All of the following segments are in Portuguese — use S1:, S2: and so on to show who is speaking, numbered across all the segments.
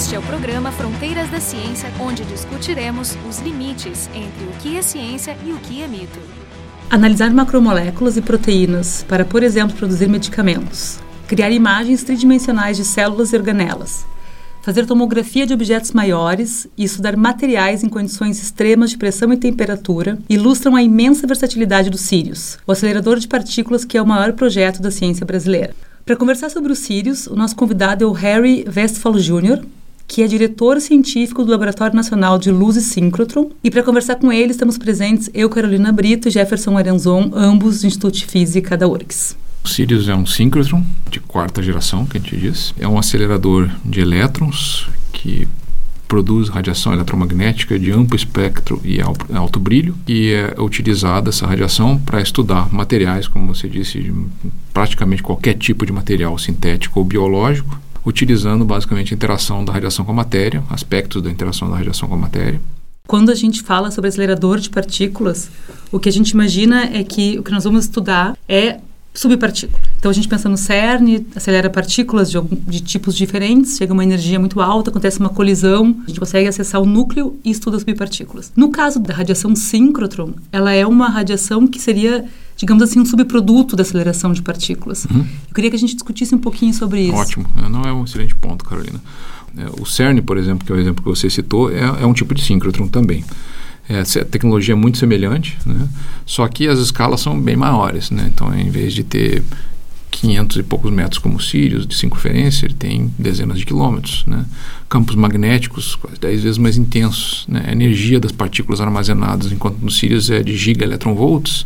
S1: Este é o programa Fronteiras da Ciência, onde discutiremos os limites entre o que é ciência e o que é mito.
S2: Analisar macromoléculas e proteínas para, por exemplo, produzir medicamentos. Criar imagens tridimensionais de células e organelas. Fazer tomografia de objetos maiores e estudar materiais em condições extremas de pressão e temperatura ilustram a imensa versatilidade do Sirius, o acelerador de partículas que é o maior projeto da ciência brasileira. Para conversar sobre o Sirius, o nosso convidado é o Harry Westphal Jr., que é diretor científico do Laboratório Nacional de Luz e Síncrotron. E para conversar com ele, estamos presentes eu, Carolina Brito e Jefferson Arenzon, ambos do Instituto de Física da URGS.
S3: O Sirius é um síncrotron de quarta geração, que a gente diz. É um acelerador de elétrons que produz radiação eletromagnética de amplo espectro e alto brilho e é utilizada essa radiação para estudar materiais, como você disse, praticamente qualquer tipo de material sintético ou biológico, utilizando basicamente a interação da radiação com a matéria, aspectos da interação da radiação com a matéria.
S2: Quando a gente fala sobre acelerador de partículas, o que a gente imagina é que o que nós vamos estudar é subpartícula. Então a gente pensa no CERN, acelera partículas de, de, tipos diferentes, chega uma energia muito alta, acontece uma colisão, a gente consegue acessar o núcleo e estuda subpartículas. No caso da radiação síncrotron, ela é uma radiação que seria, digamos assim, um subproduto da aceleração de partículas. Uhum. Eu queria que a gente discutisse um pouquinho sobre isso.
S3: Ótimo, é, não é um excelente ponto, Carolina. É, o CERN, por exemplo, que é o exemplo que você citou, é, é um tipo de síncrotron também. É, a tecnologia é muito semelhante, né? só que as escalas são bem maiores. Né? Então, em vez de ter 500 e poucos metros como Sirius, de circunferência, ele tem dezenas de quilômetros. Né? Campos magnéticos quase 10 vezes mais intensos. Né? A energia das partículas armazenadas, enquanto no Sirius é de gigaelectronvolts,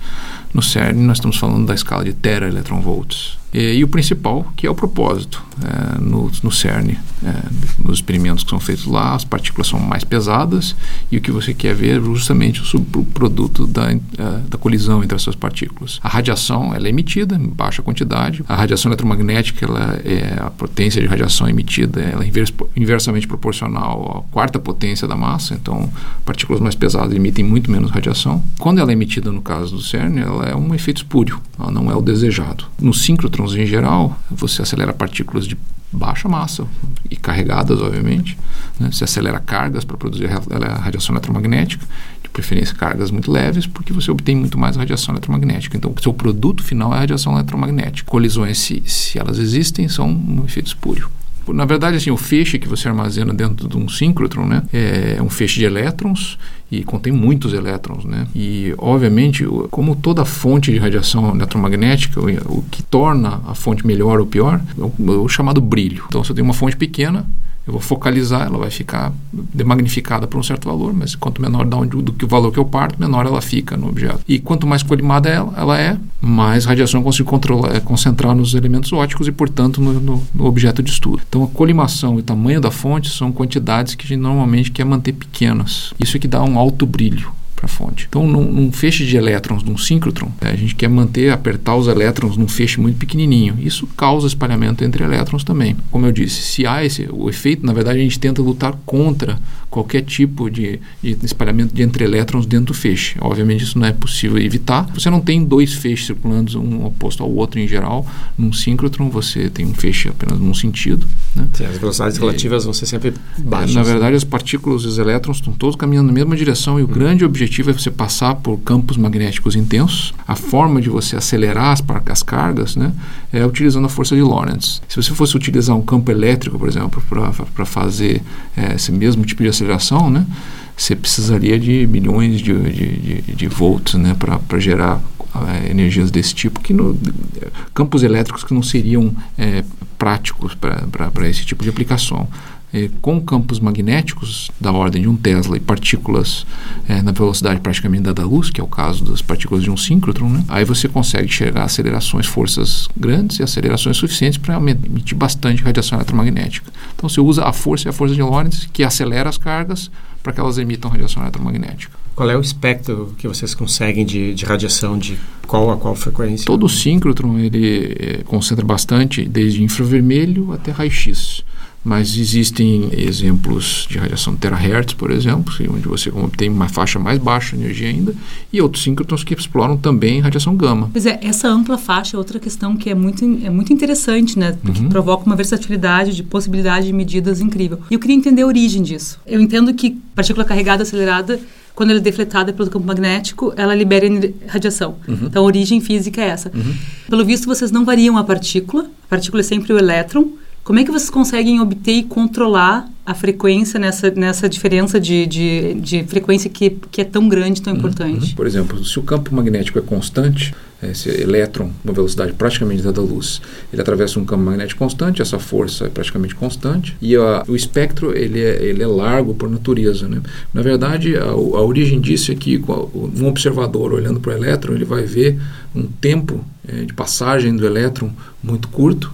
S3: no CERN nós estamos falando da escala de teraelectronvolts. E, e o principal, que é o propósito é, no, no, CERN. É, nos experimentos que são feitos lá, as partículas são mais pesadas e o que você quer ver é justamente o subproduto da, é, da colisão entre essas partículas. A radiação ela é emitida em baixa quantidade. A radiação eletromagnética, ela é a potência de radiação emitida, ela é invers, inversamente proporcional à quarta potência da massa. Então, partículas mais pesadas emitem muito menos radiação. Quando ela é emitida, no caso do CERN, ela é um efeito espúrio, ela não é o desejado. No síncrotron em geral, você acelera partículas de baixa massa e carregadas, obviamente. Né? Você acelera cargas para produzir a radiação eletromagnética, de preferência cargas muito leves, porque você obtém muito mais radiação eletromagnética. Então, o seu produto final é a radiação eletromagnética. Colisões, se, se elas existem, são um efeito espúrio. Na verdade, assim, o feixe que você armazena dentro de um síncrotron né, é um feixe de elétrons e contém muitos elétrons. Né? E, obviamente, como toda fonte de radiação eletromagnética, o, que torna a fonte melhor ou pior é o, o chamado brilho. Então, você tem uma fonte pequena, eu vou focalizar, ela vai ficar magnificada por um certo valor, mas quanto menor da onde, do que o valor que eu parto, menor ela fica no objeto. E quanto mais colimada ela, ela é, mais radiação eu consigo controlar, é, concentrar nos elementos ópticos e, portanto, no, no, no, objeto de estudo. Então, a colimação e o tamanho da fonte são quantidades que a gente normalmente quer manter pequenas. Isso é que dá um alto brilho fonte. Então, num, num, feixe de elétrons, num síncrotron, né, a gente quer manter, apertar os elétrons num feixe muito pequenininho. Isso causa espalhamento entre elétrons também. Como eu disse, se há esse, o efeito, na verdade, a gente tenta lutar contra qualquer tipo de, de espalhamento de entre elétrons dentro do feixe. Obviamente, isso não é possível evitar. Você não tem dois feixes circulando um oposto ao outro em geral. Num síncrotron, você tem um feixe apenas num sentido. Né?
S4: Sim, as velocidades relativas vão ser sempre baixas.
S3: Na verdade, as partículas e os elétrons estão todos caminhando na mesma direção e o hum. grande objetivo objetivo é você passar por campos magnéticos intensos. A forma de você acelerar as, as cargas né, é utilizando a força de Lorentz. Se você fosse utilizar um campo elétrico, por exemplo, para fazer é, esse mesmo tipo de aceleração, né, você precisaria de milhões de, de, de, de volts né, para gerar é, energias desse tipo, que no, campos elétricos que não seriam é, práticos para esse tipo de aplicação é, com campos magnéticos da ordem de um Tesla e partículas é, na velocidade praticamente da da luz, que é o caso das partículas de um síncrotron, né? aí você consegue chegar a acelerações, forças grandes e acelerações suficientes para emitir bastante radiação eletromagnética. Então você usa a força e a força de Lorentz que acelera as cargas para que elas emitam radiação eletromagnética.
S4: Qual é o espectro que vocês conseguem de, de radiação, de qual a qual frequência?
S3: Todo síncrotron ele é, concentra bastante, desde infravermelho até raio-x. Mas existem exemplos de radiação terahertz, por exemplo, onde você tem uma faixa mais baixa de energia ainda, e outros síncrotrons que exploram também radiação gama.
S2: Pois é, essa ampla faixa é outra questão que é muito, é muito interessante, né? Porque uhum. provoca uma versatilidade de possibilidade de medidas incrível. E eu queria entender a origem disso. Eu entendo que partícula carregada acelerada quando ela é defletada pelo campo magnético, ela libera radiação. Uhum. Então, a origem física é essa. Uhum. Pelo visto, vocês não variam a partícula. A partícula é sempre o elétron. Como é que vocês conseguem obter e controlar a frequência nessa, nessa diferença de, de, de frequência que, que é tão grande, tão uhum. importante?
S3: Uhum. Por exemplo, se o campo magnético é constante, esse elétron, uma velocidade praticamente da luz, ele atravessa um campo magnético constante, essa força é praticamente constante, e a, o espectro ele é, ele é largo por natureza. Né? Na verdade, a, a origem disso é que um observador olhando para o elétron, ele vai ver um tempo é, de passagem do elétron muito curto,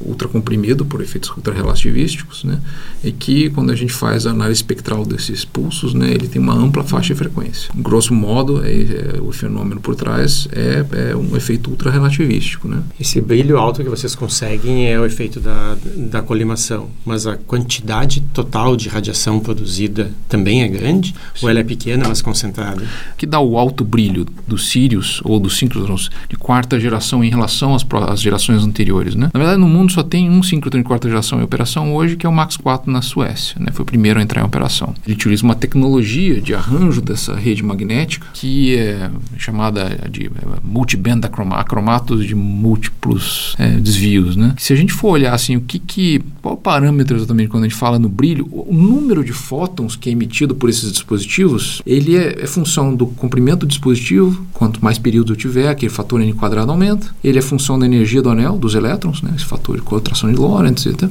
S3: ultracomprimido por efeitos ultrarrelativísticos, né? E que quando a gente faz a análise espectral desses pulsos, né, ele tem uma ampla faixa de frequência. Grosso modo, é, é, o fenômeno por trás é, é um efeito ultrarrelativístico, né?
S4: Esse brilho alto que vocês conseguem é o efeito da, da colimação, mas a quantidade total de radiação produzida também é grande Sim. ou ela é pequena, mas concentrada?
S3: O que dá o alto brilho dos Sirius ou dos síncrotrons de quarta geração em relação às, às gerações anteriores, né? Na verdade, no mundo só tem um síncrotron de quarta geração em operação hoje, que é o Max 4 na Suécia. Né? Foi o primeiro a entrar em operação. Ele utiliza uma tecnologia de arranjo dessa rede magnética que é chamada de é, multiband acromatos de múltiplos é, desvios. Né? Se a gente for olhar assim, o que, que qual o parâmetro exatamente quando a gente fala no brilho, o número de fótons que é emitido por esses dispositivos, ele é, é função do comprimento do dispositivo, quanto mais período eu tiver, aquele fator n aumenta. Ele é função da energia do anel, dos elétrons, né? esse fator fator de contração de Lorentz, etc.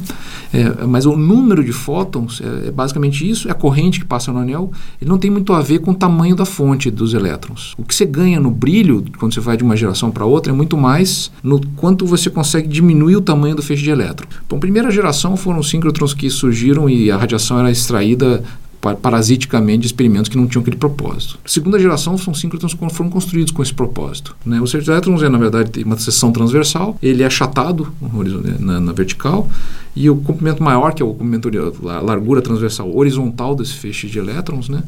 S3: É, mas o número de fótons é, é, basicamente isso, é a corrente que passa no anel, ele não tem muito a ver com o tamanho da fonte dos elétrons. O que você ganha no brilho, quando você vai de uma geração para outra, é muito mais no quanto você consegue diminuir o tamanho do feixe de elétron. Então, primeira geração foram síncrotrons que surgiram e a radiação era extraída parasiticamente experimentos que não tinham aquele propósito. segunda geração são síncrotrons que foram construídos com esse propósito. Né? O elétrons é, na verdade, uma seção transversal, ele é achatado na, na vertical, e o comprimento maior, que é o comprimento, a largura transversal horizontal desse feixe de elétrons, né?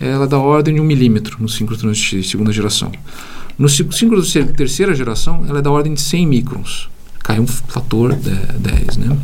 S3: ela é da ordem de um milímetro no síncrotrons de segunda geração. No síncrotrons de terceira geração, ela é da ordem de 100 microns. Cai um fator 10, né?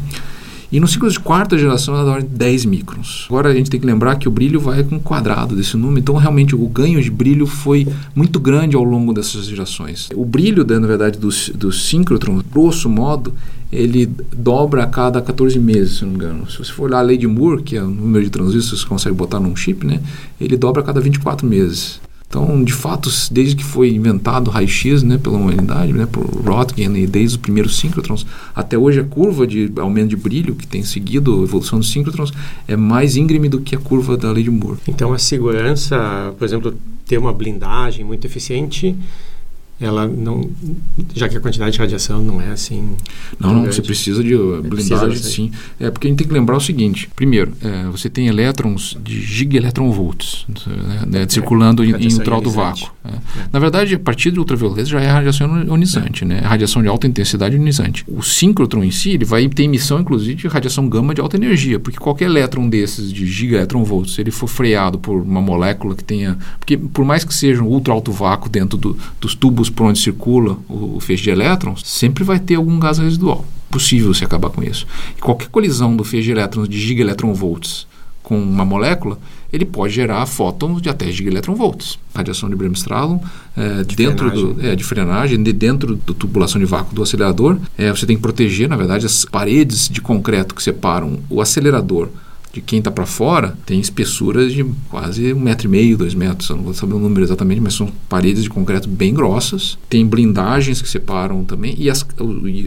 S3: E no ciclo de quarta geração ela da ordem de 10 microns. Agora a gente tem que lembrar que o brilho vai com quadrado desse número, então realmente o ganho de brilho foi muito grande ao longo dessas gerações. O brilho, na verdade, do, do síncrotron, grosso modo, ele dobra a cada 14 meses, se não me engano. Se você for olhar a lei de Moore, que é o número de transistores que você consegue botar num chip, né, ele dobra a cada 24 meses. Então, de fato, desde que foi inventado o raio-x né, pela humanidade, né, por Röntgen e desde os primeiros síncrotrons, até hoje a curva de aumento de brilho que tem seguido a evolução dos síncrotrons é mais íngreme do que a curva da lei de Moore.
S4: Então, a segurança, por exemplo, ter uma blindagem muito eficiente ela não já que a quantidade de radiação não é assim
S3: não não grande. você precisa de uh, blindagem precisa sim. É porque a gente tem que lembrar o seguinte primeiro é, você tem elétrons de gigaelectronvolts né, né, é, circulando em, em ultra alto vácuo é. na verdade a partir de ultravioleta já é radiação ionizante né radiação de alta intensidade ionizante o síncrotron em si ele vai ter emissão inclusive de radiação gama de alta energia porque qualquer elétron desses de gigaelectronvolts se ele for freado por uma molécula que tenha porque por mais que seja um ultra alto vácuo dentro do, dos tubos por onde circula o, o feixe de elétrons, sempre vai ter algum gás residual. Possível se acabar com isso. E qualquer colisão do feixe de elétrons de gigaelectronvolts com uma molécula, ele pode gerar fótons de até gigaelectronvolts. Radiação de Bremsstrahlung é, de dentro frenagem. do é, de frenagem, de dentro da tubulação de vácuo do acelerador, é, você tem que proteger, na verdade, as paredes de concreto que separam o acelerador de quem está para fora tem espessuras de quase um metro e meio, dois metros. Eu não vou saber o número exatamente, mas são paredes de concreto bem grossas. Tem blindagens que separam também. E, as,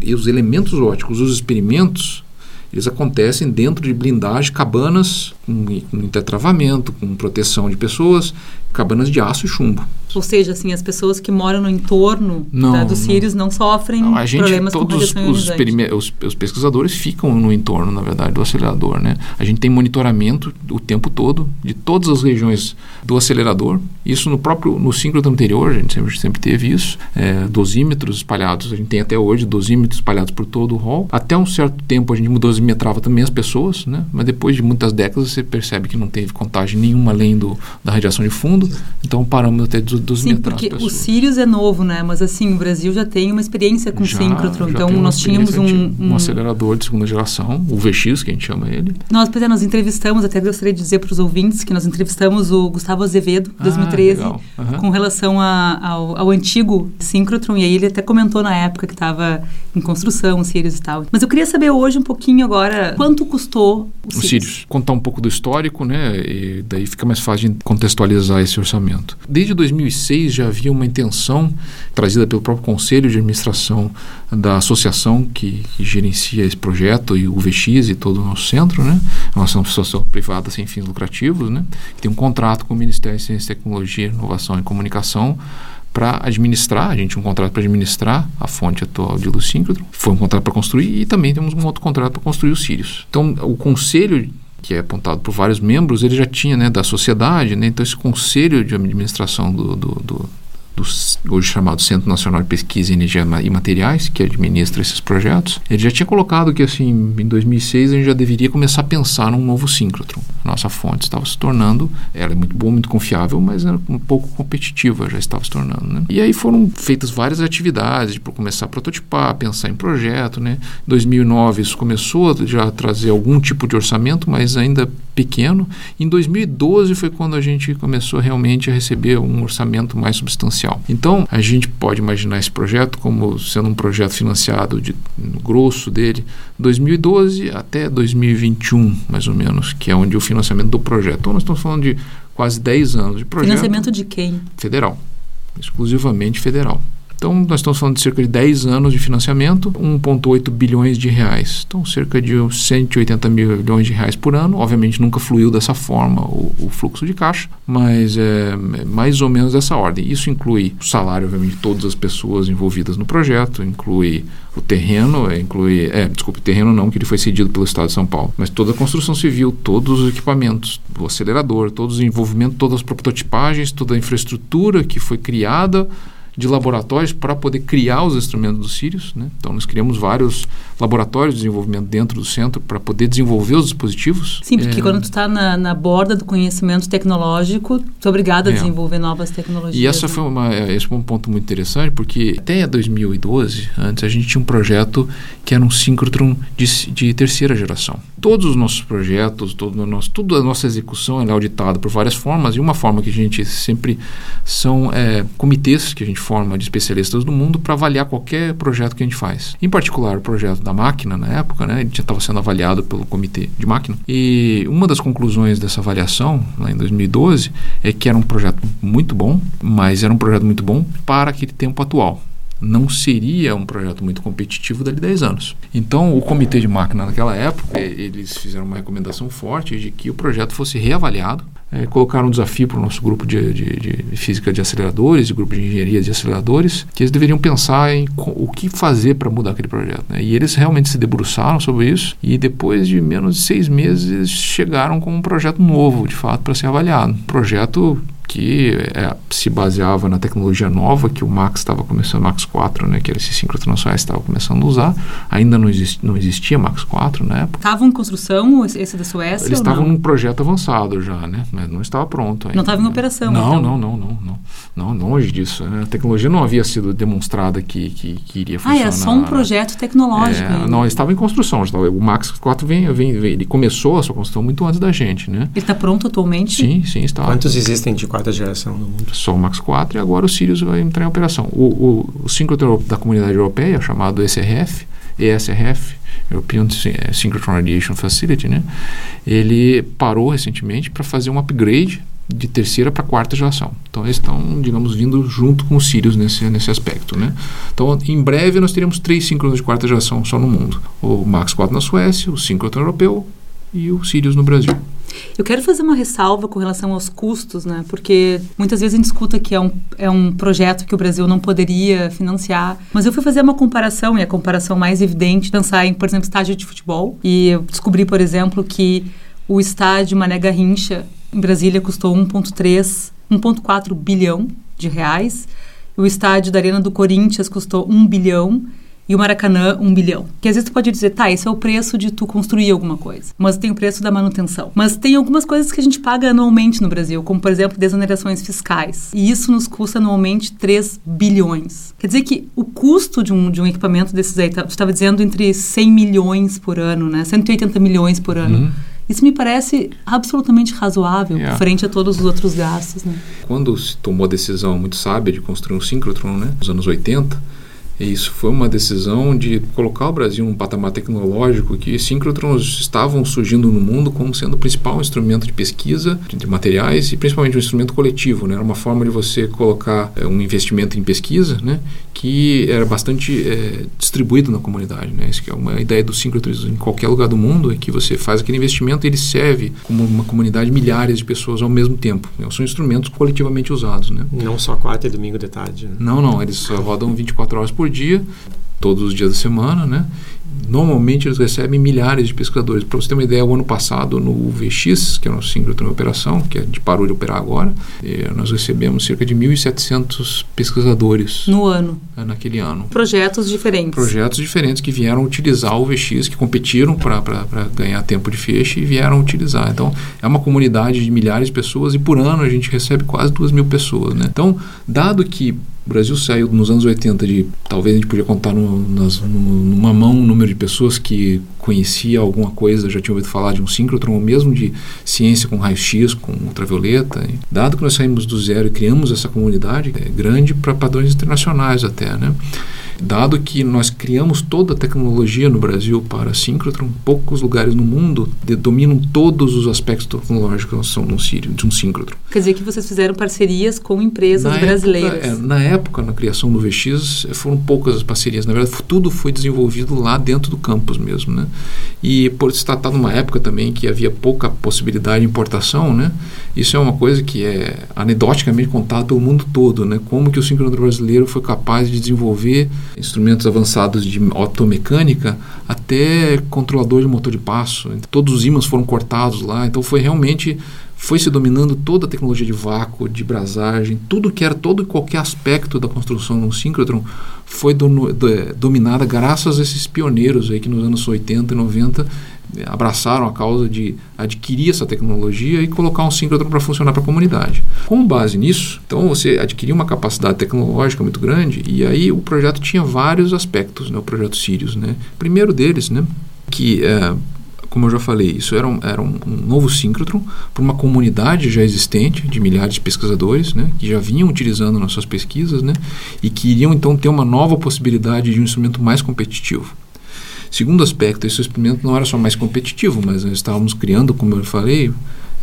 S3: e os elementos óticos, os experimentos, eles acontecem dentro de blindagem, cabanas com, intertravamento, com proteção de pessoas, cabanas de aço e chumbo.
S2: Ou seja, assim, as pessoas que moram no entorno
S3: Não,
S2: da, dos
S3: não.
S2: Sírios não sofrem
S3: Não, a gente,
S2: problemas com
S3: todos
S2: radiação
S3: os, os, os pesquisadores ficam no entorno, na verdade, do acelerador, né? A gente tem monitoramento o tempo todo de todas as regiões do acelerador. Isso no próprio, no síncrono anterior, a gente sempre, sempre teve isso. É, dosímetros espalhados, a gente tem até hoje dosímetros espalhados por todo o hall. Até um certo tempo a gente dosimetrava também as pessoas, né? Mas depois de muitas décadas você percebe que não teve contagem nenhuma além do, da radiação de fundo. Então paramos até de
S2: Sim,
S3: dosimetrar
S2: porque o. Sirius é novo, né? Mas assim, o Brasil já tem uma experiência com
S3: Já-
S2: síncrotron. Então nós tínhamos um,
S3: antiga.
S2: um-
S3: acelerador de segunda geração, o VX, que a gente chama ele.
S2: Nós, pois é, nós entrevistamos, até gostaria de dizer para os ouvintes que nós entrevistamos o Gustavo Azevedo,
S3: Ah,
S2: 2013,
S3: legal. Aham.
S2: com relação a- ao, ao antigo síncrotron. E aí ele até comentou na época que estava em construção o Sirius e tal. Mas eu queria saber hoje um pouquinho agora quanto custou o
S3: o
S2: Sirius.
S3: Sirius. Contar um pouco do histórico, né? E daí fica mais fácil de contextualizar esse orçamento. Desde 2006 já havia uma intenção trazida pelo próprio Conselho de Administração da associação que, que gerencia esse projeto e o VX e todo o nosso centro, né? Somos uma associação privada sem fins lucrativos, né? Que tem um contrato com o Ministério de Ciência, Tecnologia, Inovação e Comunicação para administrar, a gente um contrato para administrar a fonte atual de luz síncrotron, foi um contrato para construir e também temos um outro contrato para construir os Sirius. Então, o conselho que é apontado por vários membros, ele já tinha, né, da sociedade, né, então esse conselho de administração do, do, do, do hoje chamado Centro Nacional de Pesquisa em Energia e Materiais, que administra esses projetos, ele já tinha colocado que, assim, em 2006 a gente já deveria começar a pensar num novo síncrotron. Nossa fonte estava se tornando, ela é muito boa, muito confiável, mas era um pouco competitiva, já estava se tornando, né? E aí foram feitas várias atividades para começar a prototipar, pensar em projeto, né? Em 2009 isso começou a já trazer algum tipo de orçamento, mas ainda pequeno. Em 2012 foi quando a gente começou realmente a receber um orçamento mais substancial. Então, a gente pode imaginar esse projeto como sendo um projeto financiado de, no grosso dele 2012 até 2021, mais ou menos, que é onde o financiamento do projeto. Então, nós estamos falando de quase 10 anos de projeto
S2: Financiamento de quem?
S3: federal, exclusivamente federal. Então, nós estamos falando de cerca de 10 anos de financiamento, 1,8 bilhões de reais. Então, cerca de 180 milhões de reais por ano. Obviamente, nunca fluiu dessa forma o, o fluxo de caixa, mas é, é mais ou menos dessa ordem. Isso inclui o salário, obviamente, de todas as pessoas envolvidas no projeto, inclui o terreno, é, inclui. É, desculpe, o terreno não, que ele foi cedido pelo Estado de São Paulo, mas toda a construção civil, todos os equipamentos, o acelerador, todos os envolvimentos, todas as prototipagens, toda a infraestrutura que foi criada de laboratórios para poder criar os instrumentos do Sirius. Né? Então, nós criamos vários laboratórios de desenvolvimento dentro do centro para poder desenvolver os dispositivos.
S2: Sim, porque
S3: É,
S2: quando tu está na, na borda do conhecimento tecnológico, tu é obrigado a
S3: É.
S2: desenvolver novas tecnologias.
S3: E essa
S2: né?
S3: foi uma, é, esse foi um ponto muito interessante, porque até 2012, antes, a gente tinha um projeto que era um síncrotron de, de terceira geração. Todos os nossos projetos, todo nosso, tudo a nossa execução é auditada por várias formas, e uma forma que a gente sempre são é, comitês que a gente forma de especialistas do mundo para avaliar qualquer projeto que a gente faz. Em particular, o projeto da máquina, na época, né, ele já estava sendo avaliado pelo comitê de máquina. E uma das conclusões dessa avaliação, lá em 2012, é que era um projeto muito bom, mas era um projeto muito bom para aquele tempo atual não seria um projeto muito competitivo dali 10 anos. Então, o comitê de máquina naquela época, eles fizeram uma recomendação forte de que o projeto fosse reavaliado, eh, colocaram um desafio para o nosso grupo de, de, de física de aceleradores e grupo de engenharia de aceleradores, que eles deveriam pensar em o que fazer para mudar aquele projeto. né? E eles realmente se debruçaram sobre isso e depois de menos de seis meses eles chegaram com um projeto novo, de fato, para ser avaliado. Um projeto que é, se baseava na tecnologia nova que o Max estava começando, Max 4, né, que era esse síncrotrons estava começando a usar. Ainda não, exist, não existia Max 4 na época.
S2: Estavam em construção esse da Suécia
S3: Eles estavam num projeto avançado já, né? Mas não estava pronto ainda.
S2: Não estava em operação,
S3: Não,
S2: então.
S3: não, não, não, não, não. Longe disso. né? A tecnologia não havia sido demonstrada que, que, que iria
S2: Ah,
S3: funcionar.
S2: era só um projeto tecnológico.
S3: É, não, estava em construção. O Max 4 vem, vem, vem- ele começou a sua construção muito antes da gente, né?
S2: Ele está pronto atualmente?
S3: Sim, sim, está.
S4: Quantos existem de quarta geração no mundo?
S3: só o Max 4 e agora o Sirius vai entrar em operação. O, o, o síncrotron da comunidade europeia, chamado ESRF, ESRF, European Sy- Synchrotron Radiation Facility, né? ele parou recentemente para fazer um upgrade de terceira para quarta geração. Então eles estão, digamos, vindo junto com o Sirius nesse, nesse aspecto. Né? Então, em breve, nós teremos três síncronos de quarta geração só no mundo. O Max 4 na Suécia, o síncrotron europeu e o Sirius no Brasil.
S2: Eu quero fazer uma ressalva com relação aos custos, né? Porque muitas vezes a gente escuta que é um, é um projeto que o Brasil não poderia financiar. Mas eu fui fazer uma comparação, e a comparação mais evidente, pensar em, por exemplo, estádio de futebol. E eu descobri, por exemplo, que o estádio Mané Garrincha, em Brasília, custou 1,3, 1,4 bilhão de reais. O estádio da Arena do Corinthians custou 1 bilhão e o Maracanã um bilhão. Que às vezes tu pode dizer, tá, esse é o preço de tu construir alguma coisa, mas tem o preço da manutenção. Mas tem algumas coisas que a gente paga anualmente no Brasil, como por exemplo desonerações fiscais. E isso nos custa anualmente 3 bilhões. Quer dizer que o custo de um, de um equipamento desses aí, tá, tu estava dizendo entre 100 milhões por ano, né? 180 milhões por ano. Uhum. Isso me parece absolutamente razoável yeah. frente a todos os outros gastos. Né?
S3: Quando se tomou a decisão muito sábia de construir um síncrotron, né, nos anos 80, e isso foi uma decisão de colocar o Brasil num patamar tecnológico que síncrotrons estavam surgindo no mundo como sendo o principal instrumento de pesquisa de materiais e principalmente um instrumento coletivo. Né? Era uma forma de você colocar é, um investimento em pesquisa né? Que era bastante é, distribuído na comunidade. Né? Isso que é uma ideia do síncrotrons em qualquer lugar do mundo, é que você faz aquele investimento e ele serve como uma comunidade de milhares de pessoas ao mesmo tempo. Né? São instrumentos coletivamente usados. Né?
S4: Não só quarta e domingo de tarde. Né?
S3: Não, não. Eles rodam 24 horas por dia, todos os dias da semana, né? Normalmente eles recebem milhares de pesquisadores. Para você ter uma ideia, o ano passado no UVX, que é o nosso síncrotron em operação, que a gente parou de operar agora, eh, nós recebemos cerca de 1.700 pesquisadores.
S2: No ano?
S3: Eh, naquele ano.
S2: Projetos diferentes?
S3: Projetos diferentes que vieram utilizar o UVX, que competiram para ganhar tempo de feixe e vieram utilizar. Então, é uma comunidade de milhares de pessoas e por ano a gente recebe quase 2 mil pessoas. Né? Então, dado que o Brasil saiu nos anos 80 de. Talvez a gente podia contar no, nas, no, numa mão o número de pessoas que conhecia alguma coisa, já tinha ouvido falar de um síncrotron, ou mesmo de ciência com raio-x, com ultravioleta. Dado que nós saímos do zero e criamos essa comunidade, é grande para padrões internacionais até, né? Dado que nós criamos toda a tecnologia no Brasil para síncrotron, poucos lugares no mundo dominam todos os aspectos tecnológicos de um síncrotron.
S2: Quer dizer que vocês fizeram parcerias com empresas na brasileiras.
S3: Época, é, na época, na criação do VX, foram poucas as parcerias. Na verdade, tudo foi desenvolvido lá dentro do campus mesmo. Né? E por se tratar numa época também que havia pouca possibilidade de importação, né? isso é uma coisa que é anedoticamente contada pelo mundo todo. Né? Como que o síncrotron brasileiro foi capaz de desenvolver instrumentos avançados de optomecânica até controlador de motor de passo. Todos os ímãs foram cortados lá, então foi realmente foi se dominando toda a tecnologia de vácuo, de brasagem, tudo que era todo e qualquer aspecto da construção no síncrotron foi do, do, dominada graças a esses pioneiros aí que nos anos 80 e 90 abraçaram a causa de adquirir essa tecnologia e colocar um síncrotron para funcionar para a comunidade. Com base nisso, então você adquiriu uma capacidade tecnológica muito grande e aí o projeto tinha vários aspectos, né, o projeto Sirius. Né? Primeiro deles, né, que é, como eu já falei, isso era um, era um, um novo síncrotron para uma comunidade já existente de milhares de pesquisadores, né, que já vinham utilizando nas suas pesquisas, né, e que iriam então ter uma nova possibilidade de um instrumento mais competitivo. Segundo aspecto, esse experimento não era só mais competitivo, mas nós estávamos criando, como eu falei,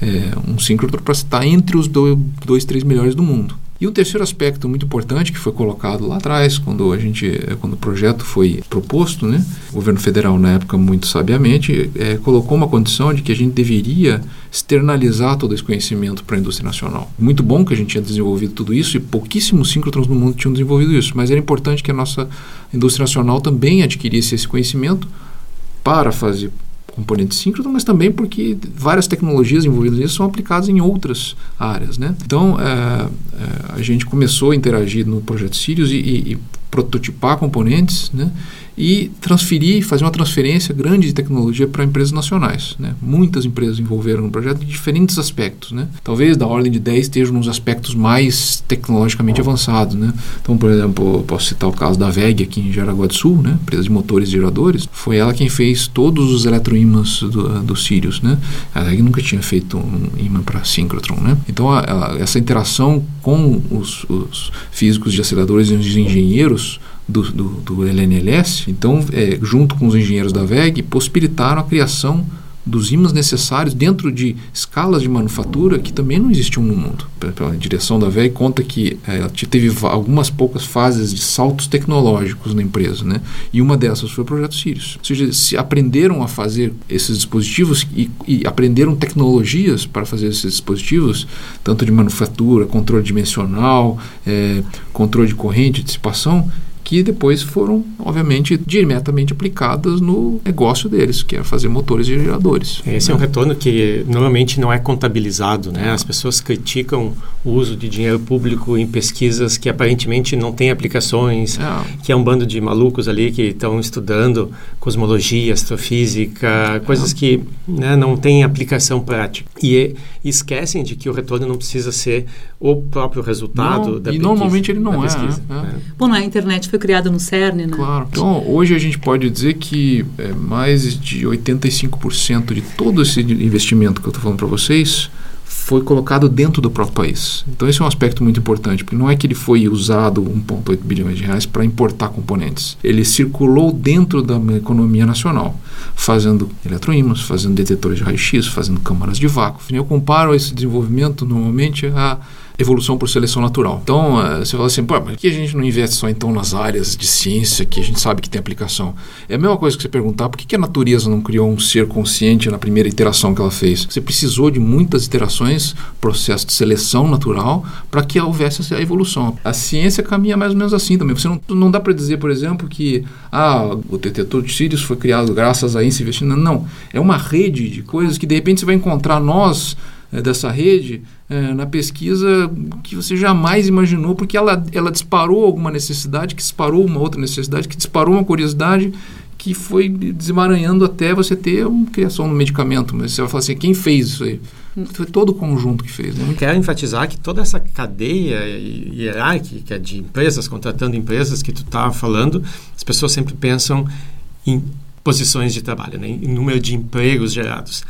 S3: é, um síncrotron para estar entre os dois, três melhores do mundo. E o terceiro aspecto muito importante que foi colocado lá atrás, quando a gente, quando o projeto foi proposto, né, o governo federal na época muito sabiamente é, colocou uma condição de que a gente deveria externalizar todo esse conhecimento para a indústria nacional. Muito bom que a gente tinha desenvolvido tudo isso e pouquíssimos síncrotrons no mundo tinham desenvolvido isso, mas era importante que a nossa indústria nacional também adquirisse esse conhecimento para fazer componente síncrono, mas também porque várias tecnologias envolvidas nisso são aplicadas em outras áreas. Né? Então, é, é, a gente começou a interagir no projeto Sirius e, e, e prototipar componentes, né? E transferir, fazer uma transferência grande de tecnologia para empresas nacionais. Né? Muitas empresas envolveram no projeto em diferentes aspectos. Né? Talvez da ordem de 10 estejam nos aspectos mais tecnologicamente avançados. Né? Então, por exemplo, posso citar o caso da VEG aqui em Jaraguá do Sul, né? empresa de motores e geradores. Foi ela quem fez todos os eletroímãs do, do Sirius. Né? A VEG nunca tinha feito um ímã para síncrotron. Né? Então, a, a, essa interação com os, os físicos de aceleradores e os engenheiros do, do, do LNLS, então, é, junto com os engenheiros da VEG, possibilitaram a criação dos ímãs necessários dentro de escalas de manufatura que também não existiam no mundo. A direção da VEI conta que é, teve algumas poucas fases de saltos tecnológicos na empresa, né? E uma dessas foi o projeto Sirius. Ou seja, se aprenderam a fazer esses dispositivos e, e aprenderam tecnologias para fazer esses dispositivos, tanto de manufatura, controle dimensional, é, controle de corrente, dissipação, que depois foram, obviamente, diretamente aplicadas no negócio deles, que é fazer motores e geradores.
S4: Esse né? é um retorno que normalmente não é contabilizado, né? As pessoas criticam o uso de dinheiro público em pesquisas que aparentemente não têm aplicações, é. que é um bando de malucos ali que estão estudando cosmologia, astrofísica, coisas é. que né, não têm aplicação prática. E, e, esquecem de que o retorno não precisa ser o próprio resultado
S3: não,
S4: da
S3: E normalmente ele não é. Né?
S2: é. Bom, na internet foi criada no CERN, né?
S3: Claro. Então, hoje a gente pode dizer que é, mais de 85% de todo esse investimento que eu estou falando para vocês foi colocado dentro do próprio país. Então esse é um aspecto muito importante, porque não é que ele foi usado 1,8 bilhões de reais para importar componentes. Ele circulou dentro da economia nacional, fazendo eletroímãs, fazendo detetores de raio-x, fazendo câmaras de vácuo. Eu comparo esse desenvolvimento normalmente a evolução por seleção natural. Então, uh, você fala assim, pô, por que a gente não investe só então nas áreas de ciência que a gente sabe que tem aplicação? É a mesma coisa que você perguntar por que, a natureza não criou um ser consciente na primeira iteração que ela fez. Você precisou de muitas iterações, processo de seleção natural, para que houvesse a evolução. A ciência caminha mais ou menos assim também. Você não, não dá para dizer, por exemplo, que ah, o detetor de Sirius foi criado graças a isso investimento. Não, é uma rede de coisas que de repente você vai encontrar nós dessa rede é, na pesquisa que você jamais imaginou, porque ela, ela disparou alguma necessidade, que disparou uma outra necessidade, que disparou uma curiosidade que foi desemaranhando até você ter uma criação no medicamento. Mas você vai falar assim, quem fez isso aí? Foi todo o conjunto que fez. Né?
S4: Quero enfatizar que toda essa cadeia hierárquica de empresas, contratando empresas que tu estava tá falando, as pessoas sempre pensam em posições de trabalho, né? em número de empregos gerados.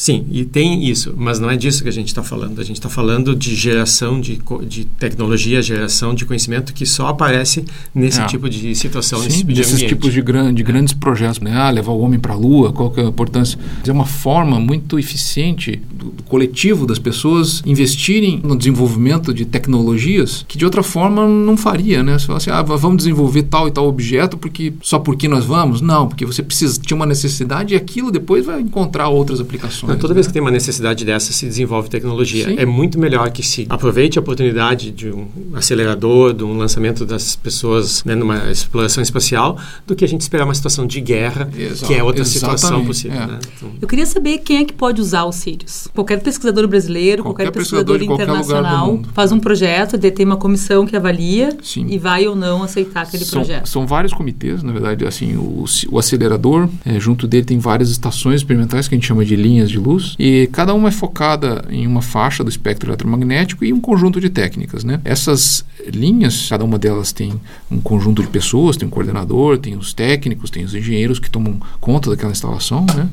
S4: Sim, e tem isso, mas não é disso que a gente está falando. A gente está falando de geração de, de tecnologia, geração de conhecimento que só aparece nesse é. tipo de situação,
S3: Sim,
S4: nesse tipo
S3: de ambiente. tipos de, gran, de grandes projetos, né? Ah, levar o homem para a Lua, qual que é a importância? É uma forma muito eficiente do, do, coletivo das pessoas investirem no desenvolvimento de tecnologias que de outra forma não faria, né? Você fala assim, ah, vamos desenvolver tal e tal objeto porque só porque nós vamos? Não, porque você precisa tinha uma necessidade e aquilo depois vai encontrar outras aplicações.
S4: Não, toda vez que tem uma necessidade dessa, se desenvolve tecnologia. Sim. É muito melhor que se aproveite a oportunidade de um acelerador, de um lançamento das pessoas né, numa exploração espacial, do que a gente esperar uma situação de guerra, Exato. que é outra Exatamente. situação possível. É. Né?
S2: Então, Eu queria saber quem é que pode usar o Sirius. Qualquer pesquisador brasileiro, qualquer, qualquer pesquisador, pesquisador internacional faz um projeto, tem uma comissão que avalia Sim. e vai ou não aceitar aquele
S3: são,
S2: projeto.
S3: São vários comitês, na verdade, assim, o, o acelerador, é, junto dele tem várias estações experimentais que a gente chama de linhas de luz e cada uma é focada em uma faixa do espectro eletromagnético e um conjunto de técnicas. Né? Essas linhas, cada uma delas tem um conjunto de pessoas, tem um coordenador, tem os técnicos, tem os engenheiros que tomam conta daquela instalação. Né?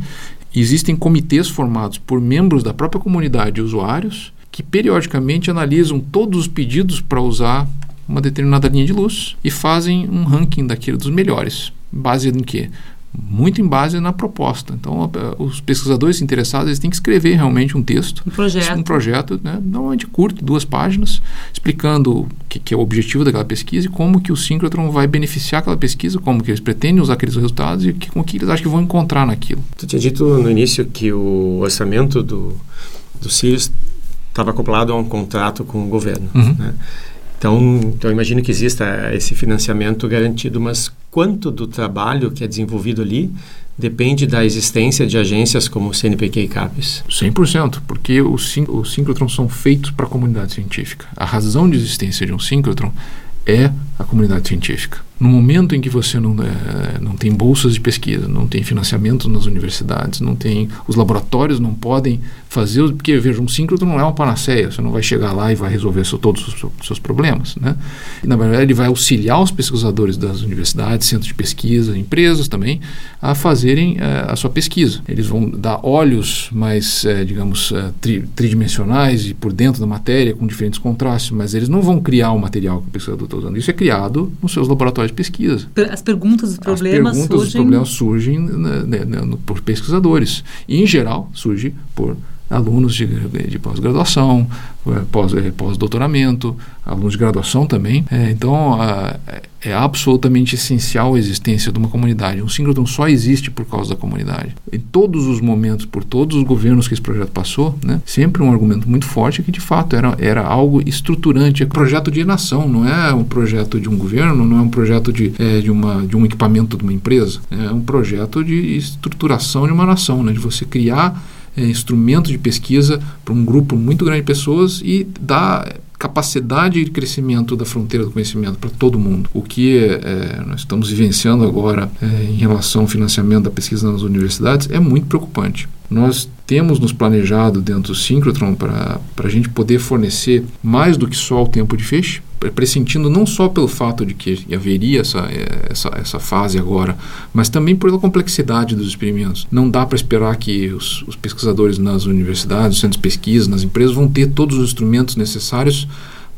S3: Existem comitês formados por membros da própria comunidade de usuários que periodicamente analisam todos os pedidos para usar uma determinada linha de luz e fazem um ranking daquele dos melhores. Baseado em quê? Muito em base na proposta. Então, os pesquisadores interessados eles têm que escrever realmente um texto,
S2: um projeto,
S3: um projeto, né, normalmente curto, duas páginas, explicando o que, que, é o objetivo daquela pesquisa e como que o síncrotron vai beneficiar aquela pesquisa, como que eles pretendem usar aqueles resultados e que, com que eles acham que vão encontrar naquilo.
S4: Tu tinha dito no início que o orçamento do, do Sirius estava acoplado a um contrato com o governo, uhum. né? Então, então, imagino que exista esse financiamento garantido, mas quanto do trabalho que é desenvolvido ali depende da existência de agências como o CNPq e CAPES?
S3: 100%, porque os, os síncrotrons são feitos para a comunidade científica. A razão de existência de um síncrotron é a comunidade científica. No momento em que você não, é, não tem bolsas de pesquisa, não tem financiamento nas universidades, não tem os laboratórios não podem fazer, porque veja, um síncrono não é uma panaceia, você não vai chegar lá e vai resolver seu, todos os seus problemas, né? E, na verdade ele vai auxiliar os pesquisadores das universidades, centros de pesquisa, empresas também, a fazerem é, a sua pesquisa. Eles vão dar olhos mais, é, digamos, é, tri, tridimensionais e por dentro da matéria com diferentes contrastes, mas eles não vão criar o material que o pesquisador está usando. Isso é criado nos seus laboratórios de pesquisa.
S2: As perguntas, os problemas
S3: As perguntas,
S2: surgem...
S3: os problemas surgem né, né, por pesquisadores. E, em geral, surge por alunos de, de pós-graduação, é, é, pós-doutoramento, pós alunos de graduação também. É, então, a, é absolutamente essencial a existência de uma comunidade. Um síncrotron só existe por causa da comunidade. Em todos os momentos, por todos os governos que esse projeto passou, né, sempre um argumento muito forte é que, de fato, era, era algo estruturante. É um projeto de nação, não é um projeto de um governo, não é um projeto de, é, de, uma, de um equipamento de uma empresa. É um projeto de estruturação de uma nação, né, de você criar é, instrumentos de pesquisa para um grupo muito grande de pessoas e dar capacidade de crescimento da fronteira do conhecimento para todo mundo. O que é, nós estamos vivenciando agora é, em relação ao financiamento da pesquisa nas universidades é muito preocupante. Nós temos nos planejado dentro do Synchrotron para a gente poder fornecer mais do que só o tempo de feixe, pressentindo não só pelo fato de que haveria essa, eh, essa, essa fase agora, mas também pela complexidade dos experimentos. Não dá para esperar que os, os pesquisadores nas universidades, centros de pesquisa, nas empresas vão ter todos os instrumentos necessários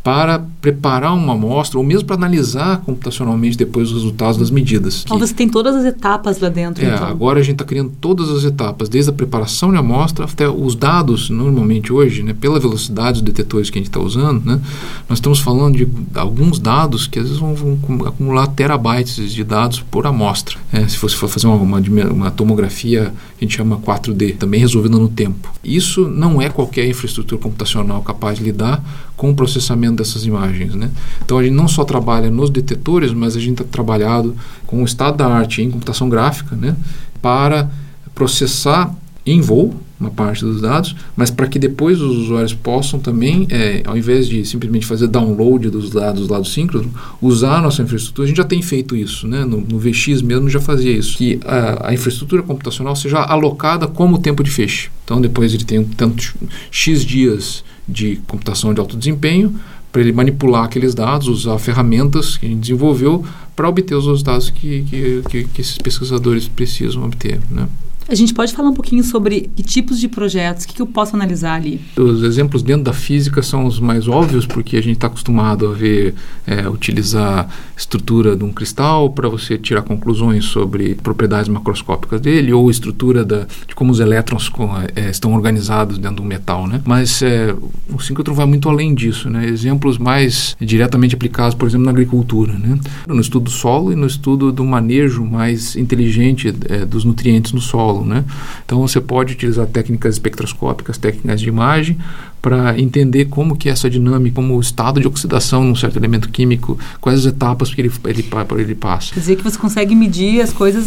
S3: para preparar uma amostra ou mesmo para analisar computacionalmente depois os resultados das medidas.
S2: Então você tem todas as etapas lá dentro.
S3: É,
S2: então.
S3: agora a gente está criando todas as etapas, desde a preparação de amostra até os dados, normalmente hoje, né, pela velocidade dos detetores que a gente está usando, né, nós estamos falando de alguns dados que às vezes vão, vão acumular terabytes de dados por amostra. É, se você for fazer uma, uma, uma tomografia que a gente chama 4D, também resolvida no tempo. Isso não é qualquer infraestrutura computacional capaz de lidar com o processamento dessas imagens. Né? Então a gente não só trabalha nos detetores, mas a gente está trabalhado com o estado da arte em computação gráfica né? para processar em voo uma parte dos dados, mas para que depois os usuários possam também, é, ao invés de simplesmente fazer download dos dados do síncrono, usar a nossa infraestrutura. A gente já tem feito isso, né? no, no VX mesmo já fazia isso, que a, a, infraestrutura computacional seja alocada como tempo de feixe. Então depois ele tem um tanto X dias de computação de alto desempenho para ele manipular aqueles dados, usar ferramentas que a gente desenvolveu para obter os resultados que, que, que, que esses pesquisadores precisam obter. Né?
S2: A gente pode falar um pouquinho sobre que tipos de projetos, o que, que eu posso analisar ali?
S3: Os exemplos dentro da física são os mais óbvios, porque a gente está acostumado a ver, é, utilizar estrutura de um cristal para você tirar conclusões sobre propriedades macroscópicas dele, ou estrutura da, de como os elétrons com, é, estão organizados dentro do metal. Né? Mas é, o síncrotron vai muito além disso. Né? Exemplos mais diretamente aplicados, por exemplo, na agricultura. Né? No estudo do solo e no estudo do manejo mais inteligente é, dos nutrientes no solo Né? Então você pode utilizar técnicas espectroscópicas, técnicas de imagem, para entender como que é essa dinâmica, como o estado de oxidação num certo elemento químico, quais as etapas que ele, ele, ele passa.
S2: Quer dizer que você consegue medir as coisas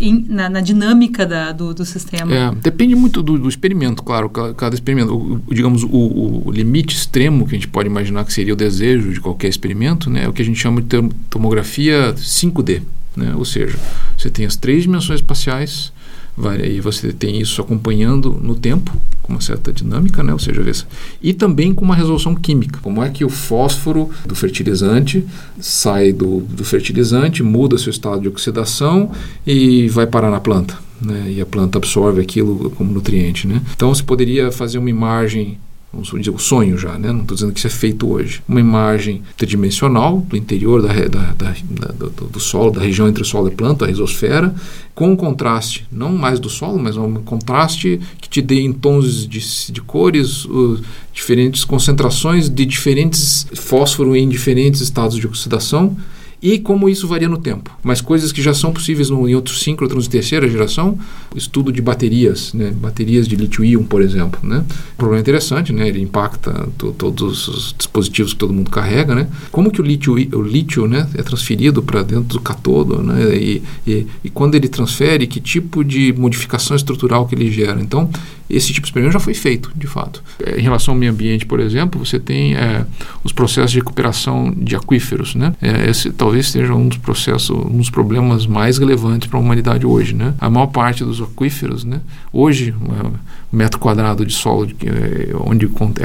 S2: in, na, na, dinâmica da, do, do, sistema.
S3: É, depende muito do, do experimento, claro, cada, cada experimento. O, o, digamos, o, o, limite extremo que a gente pode imaginar que seria o desejo de qualquer experimento, né, é o que a gente chama de tomografia 5D. Né? Ou seja, você tem as três dimensões espaciais, e você tem isso acompanhando no tempo, com uma certa dinâmica, né? ou seja, e também com uma resolução química. Como é que o fósforo do fertilizante sai do, do fertilizante, muda seu estado de oxidação e vai parar na planta. Né? E a planta absorve aquilo como nutriente. Né? Então, você poderia fazer uma imagem vamos dizer, o sonho já, né? não estou dizendo que isso é feito hoje. Uma imagem tridimensional do interior da, da, da, do, do, solo, da região entre o solo e a planta, a risosfera, com um contraste, não mais do solo, mas um contraste que te dê em tons de, de cores, uh, diferentes concentrações de diferentes fósforo em diferentes estados de oxidação e como isso varia no tempo. Mas coisas que já são possíveis no, em outros síncrotrons de terceira geração, estudo de baterias, né? baterias de lítio-íon, por exemplo. Né? Um problema interessante, né? ele impacta to, todos os dispositivos que todo mundo carrega. Né? Como que o lítio, o lítio né? é transferido para dentro do catodo né? E, e, e, quando ele transfere, que tipo de modificação estrutural que ele gera. Então, esse tipo de experimento já foi feito, de fato. É, em relação ao meio ambiente, por exemplo, você tem é, os processos de recuperação de aquíferos. Né? É, esse talvez seja um dos processos, um dos problemas mais relevantes para a humanidade hoje. Né? A maior parte dos aquíferos, né? hoje, um metro quadrado de solo é, onde contém,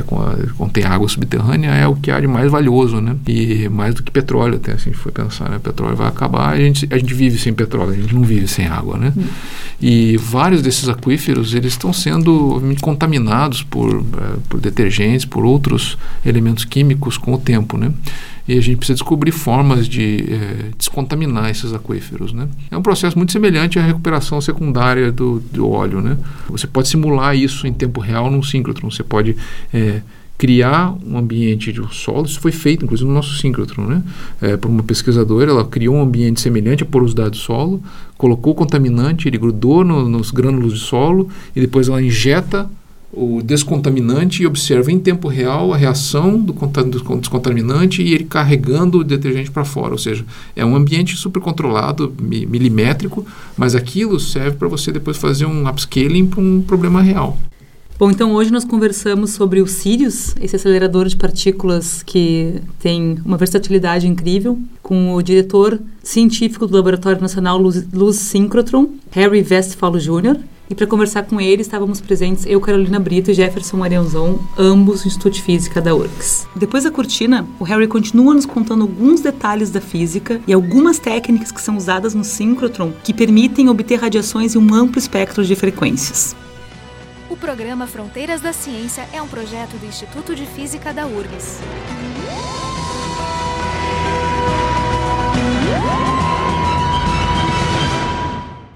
S3: contém água subterrânea é o que há de mais valioso. Né? E mais do que petróleo, até se a gente for pensar. Né? Petróleo vai acabar, a gente, a gente vive sem petróleo, a gente não vive sem água. Né? Hum. E vários desses aquíferos eles estão sendo contaminados por, uh, por detergentes, por outros elementos químicos com o tempo, né? E a gente precisa descobrir formas de é, descontaminar esses aquíferos. Né? É um processo muito semelhante à recuperação secundária do, do óleo. Né? Você pode simular isso em tempo real num síncrotron. Você pode é, criar um ambiente de solo. Isso foi feito, inclusive, no nosso síncrotron, né? É, por uma pesquisadora. Ela criou um ambiente semelhante à porosidade do solo, colocou o contaminante, ele grudou no, nos grânulos de solo e depois ela injeta o descontaminante e observa em tempo real a reação do, descontaminante e ele carregando o detergente para fora. Ou seja, é um ambiente super controlado, milimétrico, mas aquilo serve para você depois fazer um upscaling para um problema real.
S2: Bom, então hoje nós conversamos sobre o Sirius, esse acelerador de partículas que tem uma versatilidade incrível, com o diretor científico do Laboratório Nacional Luz, Luz Synchrotron, Harry Westphal Jr., e para conversar com ele estávamos presentes eu, Carolina Brito e Jefferson Marianzon, ambos do Instituto de Física da URGS. Depois da cortina, o Harry continua nos contando alguns detalhes da física e algumas técnicas que são usadas no síncrotron que permitem obter radiações em um amplo espectro de frequências.
S1: O programa Fronteiras da Ciência é um projeto do Instituto de Física da URGS.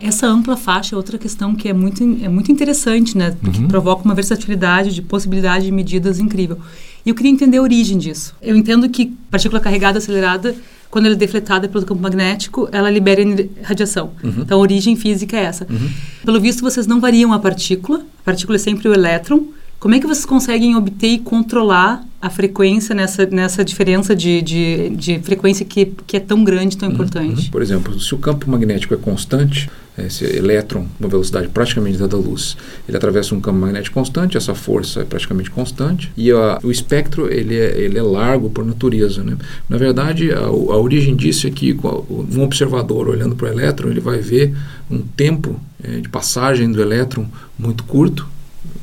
S2: Essa ampla faixa é outra questão que é muito, é muito interessante, né? Porque uhum. provoca uma versatilidade de possibilidade de medidas incrível. E eu queria entender a origem disso. Eu entendo que partícula carregada acelerada quando ela é defletada pelo campo magnético, ela libera radiação. Uhum. Então, a origem física é essa. Uhum. Pelo visto, vocês não variam a partícula. A partícula é sempre o elétron. Como é que vocês conseguem obter e controlar a frequência nessa, nessa diferença de, de, de frequência que, que é tão grande, tão uhum. importante?
S3: Por exemplo, se o campo magnético é constante, esse elétron, uma velocidade praticamente da luz, ele atravessa um campo magnético constante, essa força é praticamente constante, e a, o espectro ele é, ele é largo por natureza. Né? Na verdade, a, a origem disso é que um observador olhando para o elétron, ele vai ver um tempo é, de passagem do elétron muito curto,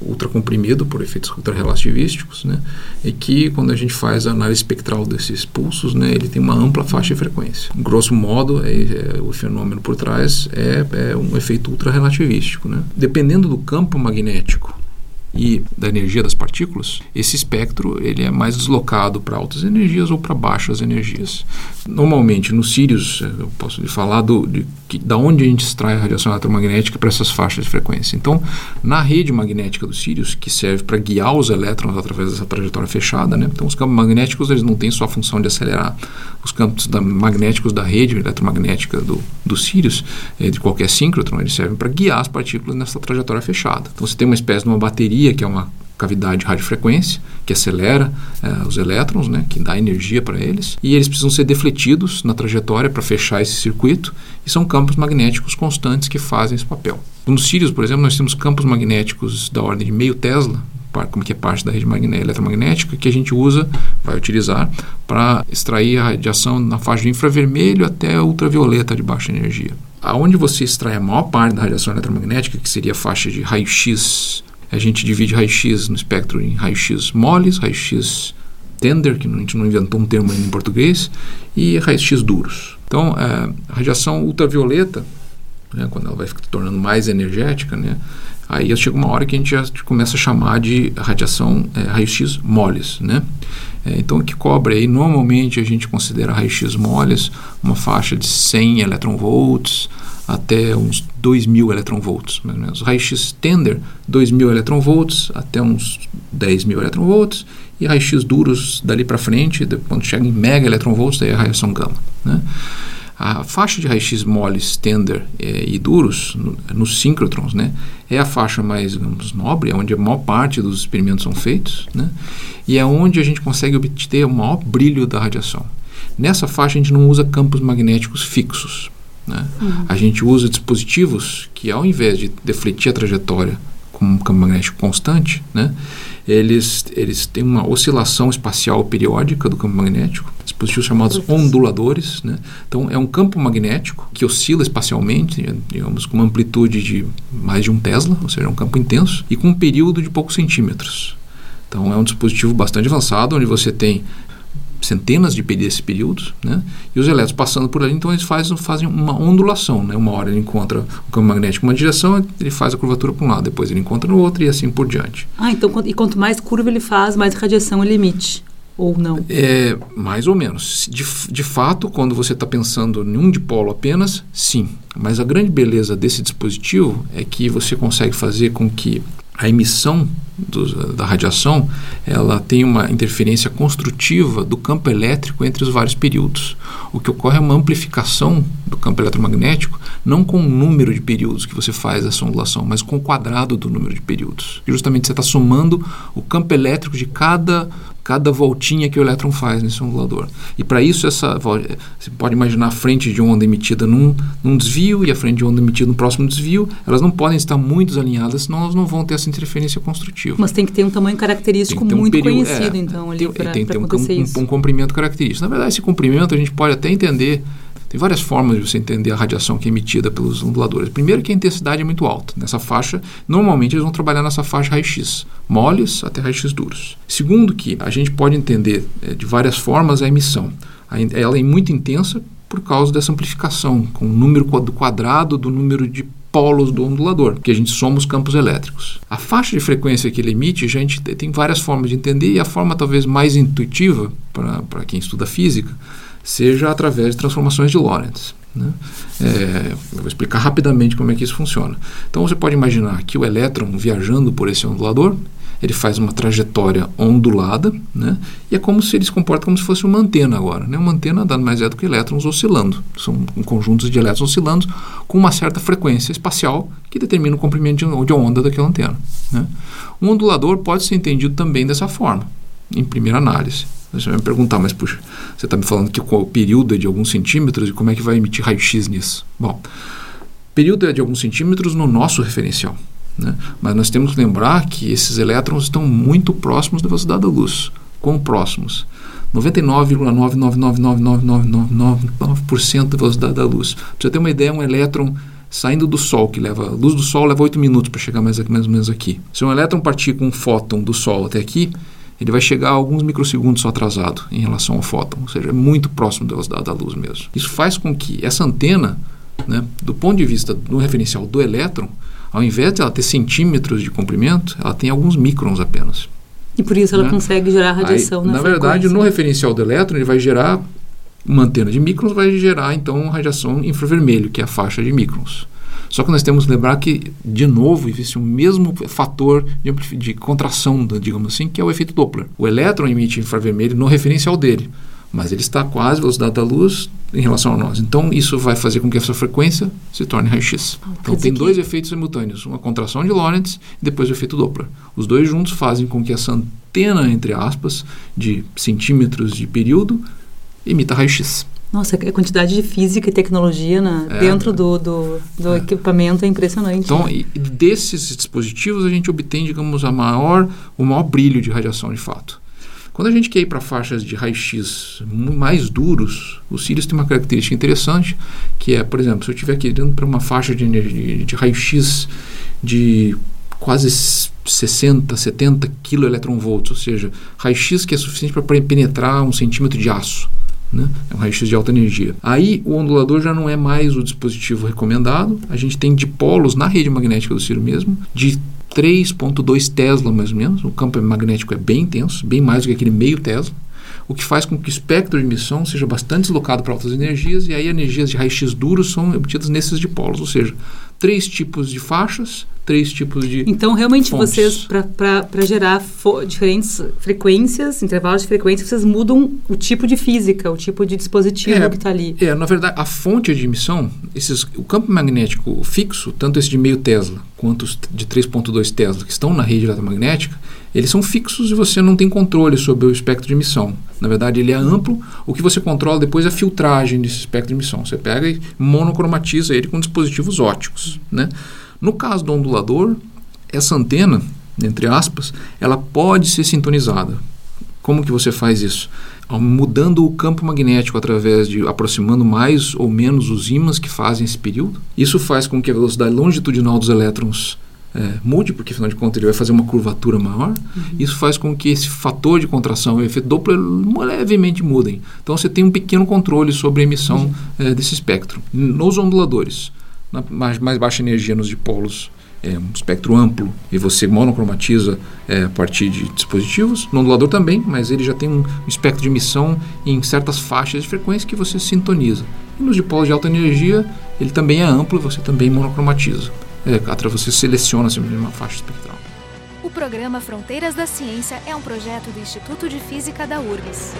S3: ultracomprimido por efeitos ultrarrelativísticos, né? e que quando a gente faz a análise espectral desses pulsos, né, ele tem uma ampla faixa de frequência. Grosso modo, é, é, o fenômeno por trás é, é um efeito ultrarrelativístico. Né? Dependendo do campo magnético e da energia das partículas, esse espectro ele é mais deslocado para altas energias ou para baixas energias. Normalmente, nos Sirius, eu posso lhe falar do, de, de, da onde a gente extrai a radiação eletromagnética para essas faixas de frequência. Então, na rede magnética do Sirius, que serve para guiar os elétrons através dessa trajetória fechada, né? então os campos magnéticos eles não têm só a função de acelerar. Os campos da, magnéticos da rede eletromagnética do, do Sirius, eh, de qualquer síncrotron, eles servem para guiar as partículas nessa trajetória fechada. Então, você tem uma espécie de uma bateria que é uma cavidade de radiofrequência, que acelera é, os elétrons, né, que dá energia para eles, e eles precisam ser defletidos na trajetória para fechar esse circuito, e são campos magnéticos constantes que fazem esse papel. Nos Sirius, por exemplo, nós temos campos magnéticos da ordem de meio Tesla, como que é parte da rede eletromagnética, que a gente usa, vai utilizar, para extrair a radiação na faixa de infravermelho até ultravioleta de baixa energia. Aonde você extrai a maior parte da radiação eletromagnética, que seria a faixa de raio-x a gente divide raio-x no espectro em raio-x moles, raio-x tender, que a gente não inventou um termo ainda em português, e raios-x duros. Então, é, a radiação ultravioleta, né, quando ela vai se tornando mais energética, né, aí chega uma hora que a gente já começa a chamar de radiação é, raio-x moles. Né? É, então, o que cobre aí, normalmente a gente considera raio-x moles uma faixa de 100 eletronvolts até uns 2.000 eletronvolts, mais ou menos. Raio-x tender, 2.000 eletronvolts até uns 10.000 eletronvolts. E raios-x duros dali para frente, quando chega em mega eletronvolts, daí é a radiação gama. Né? A faixa de raio-x moles, tender é, e duros, no, nos síncrotrons, né, é a faixa mais digamos, nobre, é onde a maior parte dos experimentos são feitos, né, e é onde a gente consegue obter o maior brilho da radiação. Nessa faixa a gente não usa campos magnéticos fixos, né? Uhum. A gente usa dispositivos que, ao invés de defletir a trajetória com um campo magnético constante, né, eles, eles têm uma oscilação espacial periódica do campo magnético, dispositivos chamados onduladores. Né? Então, é um campo magnético que oscila espacialmente, digamos, com uma amplitude de mais de um Tesla, ou seja, é um campo intenso, e com um período de poucos centímetros. Então, é um dispositivo bastante avançado, onde você tem centenas de desses períodos, né? E os elétrons passando por ali, então eles fazem, fazem uma ondulação, né? Uma hora ele encontra o campo magnético em uma direção, ele faz a curvatura para um lado, depois ele encontra no outro e assim por diante.
S2: Ah, então e quanto mais curva ele faz, mais radiação ele emite. ou não?
S3: É, mais ou menos. De, de fato, quando você está pensando em um dipolo apenas, sim. Mas a grande beleza desse dispositivo é que você consegue fazer com que a emissão do, da radiação ela tem uma interferência construtiva do campo elétrico entre os vários períodos. O que ocorre é uma amplificação do campo eletromagnético, não com o número de períodos que você faz essa ondulação, mas com o quadrado do número de períodos. E justamente você está somando o campo elétrico de cada cada voltinha que o elétron faz nesse ondulador. E para isso, essa, você pode imaginar a frente de onda emitida num, num desvio e a frente de onda emitida no próximo desvio, elas não podem estar muito alinhadas, senão elas não vão ter essa interferência construtiva.
S2: Mas tem que ter um tamanho característico um muito período, conhecido, é, então, ali para
S3: Tem
S2: que ter um,
S3: um, um comprimento característico. Na verdade, esse comprimento a gente pode até entender tem várias formas de você entender a radiação que é emitida pelos onduladores. Primeiro que a intensidade é muito alta. Nessa faixa, normalmente eles vão trabalhar nessa faixa raio-x, moles até raio-x duros. Segundo que a gente pode entender é, de várias formas a emissão. ela é muito intensa por causa dessa amplificação, com o número quadrado do número de polos do ondulador, que a gente soma os campos elétricos. A faixa de frequência que ele emite, a gente tem várias formas de entender e a forma talvez mais intuitiva para quem estuda física seja através de transformações de Lorentz. Né? É, eu vou explicar rapidamente como é que isso funciona. Então você pode imaginar que o elétron viajando por esse ondulador, ele faz uma trajetória ondulada, né? e é como se ele se comporta como se fosse uma antena agora. Né? Uma antena nada mais é do que elétrons oscilando. São conjuntos de elétrons oscilando com uma certa frequência espacial que determina o comprimento de onda daquela antena. Né? Um ondulador pode ser entendido também dessa forma, em primeira análise. Você vai me perguntar, mas puxa, você está me falando que o período é de alguns centímetros e como é que vai emitir raio-x nisso? Bom, período é de alguns centímetros no nosso referencial. Né? Mas nós temos que lembrar que esses elétrons estão muito próximos da velocidade da luz. Quão próximos? 99,9999999% da velocidade da luz. Para você ter uma ideia, um elétron saindo do Sol, que leva. A luz do Sol leva 8 minutos para chegar mais, mais ou menos aqui. Se um elétron partir com um fóton do Sol até aqui, ele vai chegar a alguns microsegundos só atrasado em relação ao fóton, ou seja, é muito próximo da velocidade da luz mesmo. Isso faz com que essa antena, né, do ponto de vista do referencial do elétron, ao invés de ela ter centímetros de comprimento, ela tem alguns microns apenas.
S2: E por isso ela né? consegue gerar radiação Aí,
S3: na, na verdade, no referencial do elétron, ele vai gerar uma antena de microns, vai gerar então radiação infravermelho, que é a faixa de microns. Só que nós temos que lembrar que, de novo, existe o mesmo fator de, de contração, digamos assim, que é o efeito Doppler. O elétron emite infravermelho no referencial dele, mas ele está quase a velocidade da luz em relação a nós. Então, isso vai fazer com que essa frequência se torne raio-x. Ah, então, tem dois efeitos simultâneos, uma contração de Lorentz e depois o efeito Doppler. Os dois juntos fazem com que essa antena, entre aspas, de centímetros de período, emita raio-x.
S2: Nossa, a quantidade de física e tecnologia na, é, dentro do, do, do é. equipamento é impressionante.
S3: Então, né? desses dispositivos a gente obtém, digamos, a maior, o maior brilho de radiação de fato. Quando a gente quer ir para faixas de raio-x mais duros, os cílios têm uma característica interessante, que é, por exemplo, se eu estiver querendo para uma faixa de, de, de raio-x de quase 60, 70 kV, ou seja, raio-x que é suficiente para penetrar um centímetro de aço. Né? É um raio-x de alta energia. Aí o ondulador já não é mais o dispositivo recomendado. A gente tem dipolos na rede magnética do Ciro mesmo, de 3.2 Tesla mais ou menos. O campo magnético é bem intenso, bem mais do que aquele meio Tesla o que faz com que o espectro de emissão seja bastante deslocado para altas energias e aí energias de raio-x duros são obtidas nesses dipolos, ou seja, três tipos de faixas, três tipos de.
S2: Então, realmente,
S3: fontes.
S2: vocês, para gerar diferentes frequências, intervalos de frequência, vocês mudam o tipo de física, o tipo de dispositivo é, que está ali.
S3: É, na verdade, a fonte de emissão, esses, o campo magnético fixo, tanto esse de meio Tesla quanto os de 3,2 Tesla, que estão na rede eletromagnética, eles são fixos e você não tem controle sobre o espectro de emissão. Na verdade, ele é amplo. O que você controla depois é a filtragem desse espectro de emissão. Você pega e monocromatiza ele com dispositivos óticos. Né? No caso do ondulador, essa antena, entre aspas, ela pode ser sintonizada. Como que você faz isso? Mudando o campo magnético através de aproximando mais ou menos os ímãs que fazem esse período. Isso faz com que a velocidade longitudinal dos elétrons é, mude, porque afinal de contas ele vai fazer uma curvatura maior. Uhum. Isso faz com que esse fator de contração e o efeito Doppler levemente mudem. Então você tem um pequeno controle sobre a emissão uhum. é, desse espectro. Nos onduladores, na mais, mais baixa energia nos dipolos é um espectro amplo e você monocromatiza é, a partir de dispositivos. No ondulador também, mas ele já tem um espectro de emissão em certas faixas de frequência que você sintoniza. E nos dipolos de alta energia, ele também é amplo e você também monocromatiza. É, você seleciona simplesmente uma faixa espectral.
S1: O programa Fronteiras da Ciência é um projeto do Instituto de Física da URGS.